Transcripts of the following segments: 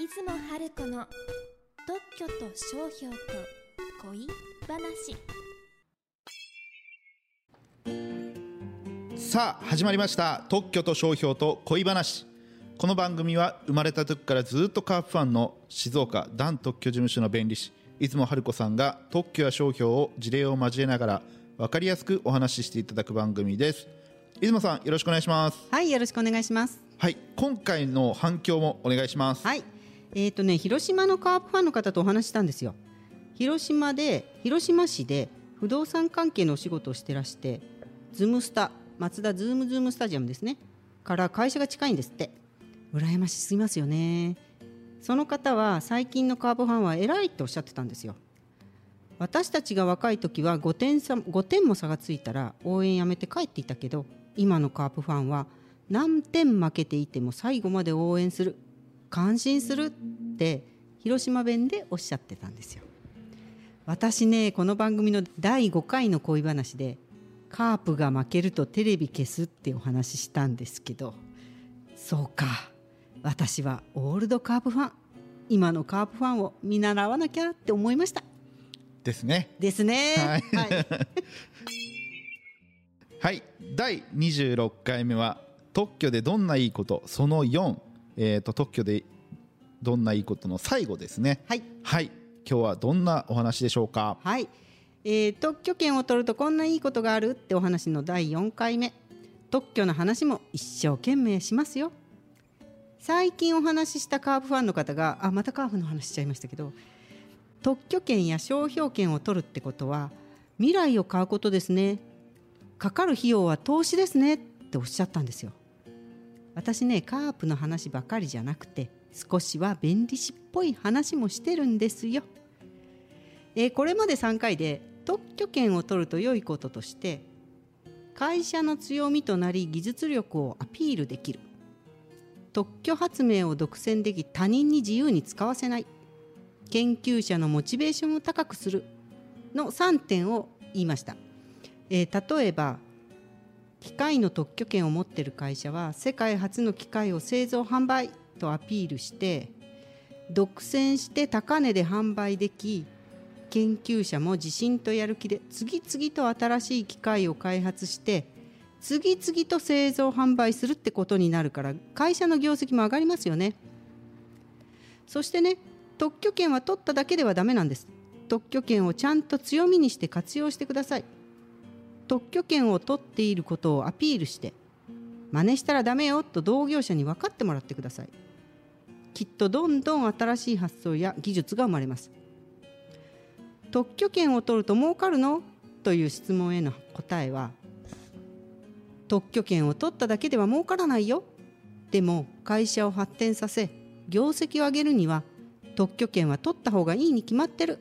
春子の特許と商標と恋話。さあ始まりました。特許と商標と恋話。この番組は生まれた時からずっとカープファンの静岡ダン特許事務所の弁理士出雲春子さんが特許や商標を事例を交えながら分かりやすくお話ししていただく番組です。出雲さんよろしくお願いします。はい、よろしくお願いします。はい今回の反響もお願いします。はい。えっ、とね、広島のカープファンの方とお話したんですよ。広島で、広島市で不動産関係のお仕事をしてらして、ズームスタ、マツダ Zoom-Zoom スタジアムですね。から会社が近いんですって。羨ましすぎますよね。その方は最近のカープファンは偉いっておっしゃってたんですよ。私たちが若い時は5点差5点も差がついたら応援やめて帰っていたけど今のカープファンは何点負けていても最後まで応援する感心するって広島弁でおっしゃってたんですよ。私ねこの番組の第5回の恋話でカープが負けるとテレビ消すってお話ししたんですけどそうか私はオールドカープファン今のカープファンを見習わなきゃって思いました。ですね。ですね。はい。はい。はい。第26回目は特許でどんないいことその4、えー、と特許でどんないいことの最後ですねはい。はい今日はどんなお話でしょうか？はい。えー特許権を取るとこんないいことがあるってお話の第4回目。特許の話も一生懸命しますよ。最近お話ししたカープファンの方が、あ、またカープの話しちゃいましたけど、特許権や商標権を取るってことは、未来を買うことですね。かかる費用は投資ですねっておっしゃったんですよ。私ねカープの話ばかりじゃなくて少しは弁理士っぽい話もしてるんですよ。えーこれまで3回で特許権を取ると良いこととして会社の強みとなり技術力をアピールできる。特許発明を独占でき他人に自由に使わせない。研究者のモチベーションを高くする。の3点を言いました、えー例えば機械の特許権を持っている会社は世界初の機械を製造販売とアピールして独占して高値で販売でき研究者も自信とやる気で次々と新しい機械を開発して次々と製造販売するってことになるから会社の業績も上がりますよね。そしてね特許権は取っただけではダメなんです。特許権をちゃんと強みにして活用してください。特許権を取っていることをアピールして真似したらダメよと同業者に分かってもらってください。きっとどんどん新しい発想や技術が生まれます。特許権を取ると儲かるの？という質問への答えは特許権を取っただけでは儲からないよ。でも会社を発展させ業績を上げるには特許権は取った方がいいに決まってる。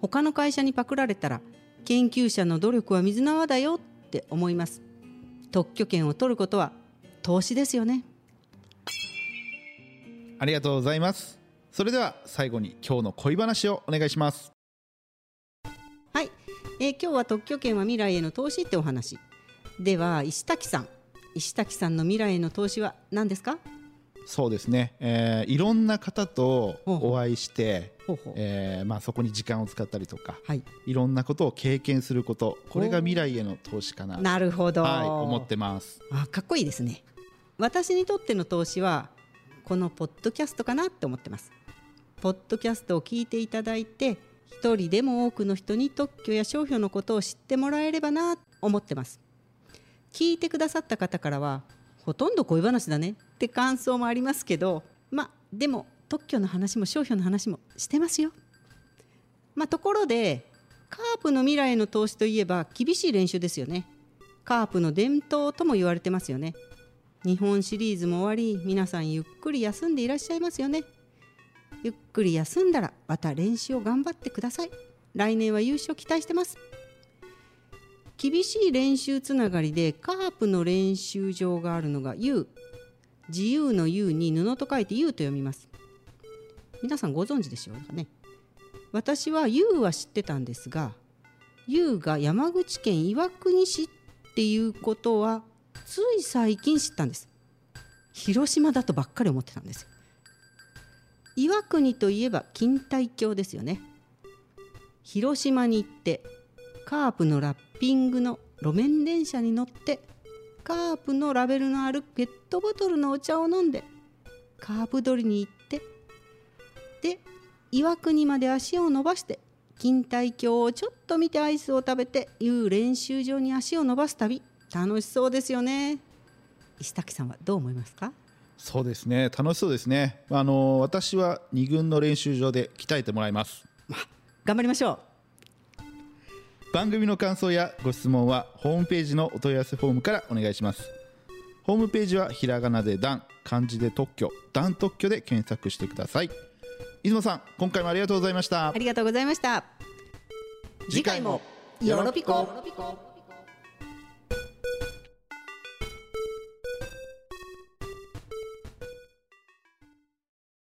他の会社にパクられたら研究者の努力は水縄だよって思います。特許権を取ることは投資ですよね。ありがとうございます。それでは最後に今日の恋話をお願いします。はい、えー今日は特許権は未来への投資ってお話。では石滝さん。石滝さんの未来への投資は何ですか？そうですね、えーいろんな方とお会いしてほうほう。えーまあ、そこに時間を使ったりとかはい。いろんなことを経験することこれが未来への投資かななるほど、はい、思ってます。あかっこいいですね。私にとっての投資はこのポッドキャストかなって思ってます。ポッドキャストを聞いていただいて一人でも多くの人に特許や商標のことを知ってもらえればなと思ってます。聞いてくださった方からはほとんど恋話だねって感想もありますけどまあでも特許の話も商標の話もしてますよ。まあところでカープの未来への投資といえば厳しい練習ですよね。カープの伝統とも言われてますよね。日本シリーズも終わり皆さんゆっくり休んでいらっしゃいますよね。ゆっくり休んだらまた練習を頑張ってください。来年は優勝期待してます。厳しい練習つながりでカープの練習場があるのが U 自由の U に布と書いて U と読みます。皆さんご存知でしょうかね。私は U は知ってたんですが U が山口県岩国市っていうことはつい最近知ったんです。広島だとばっかり思ってたんです岩国といえば錦帯橋ですよね。広島に行ってカープのラッピングの路面電車に乗ってカープのラベルのあるペットボトルのお茶を飲んでカープ取りに行ってで岩国まで足を伸ばして錦帯橋をちょっと見てアイスを食べていう練習場に足を伸ばす旅楽しそうですよね。石滝さんはどう思いますか？そうですね。楽しそうですね。あの私は二軍の練習場で鍛えてもらいます。頑張りましょ番組の感想やご質問はホームページのお問い合わせフォームからお願いします。ホームページはひらがなで「ダン」漢字で特許「ダン特許」で検索してください。出雲さん今回もありがとうございました。うありがとうございました。次回もよろぴこ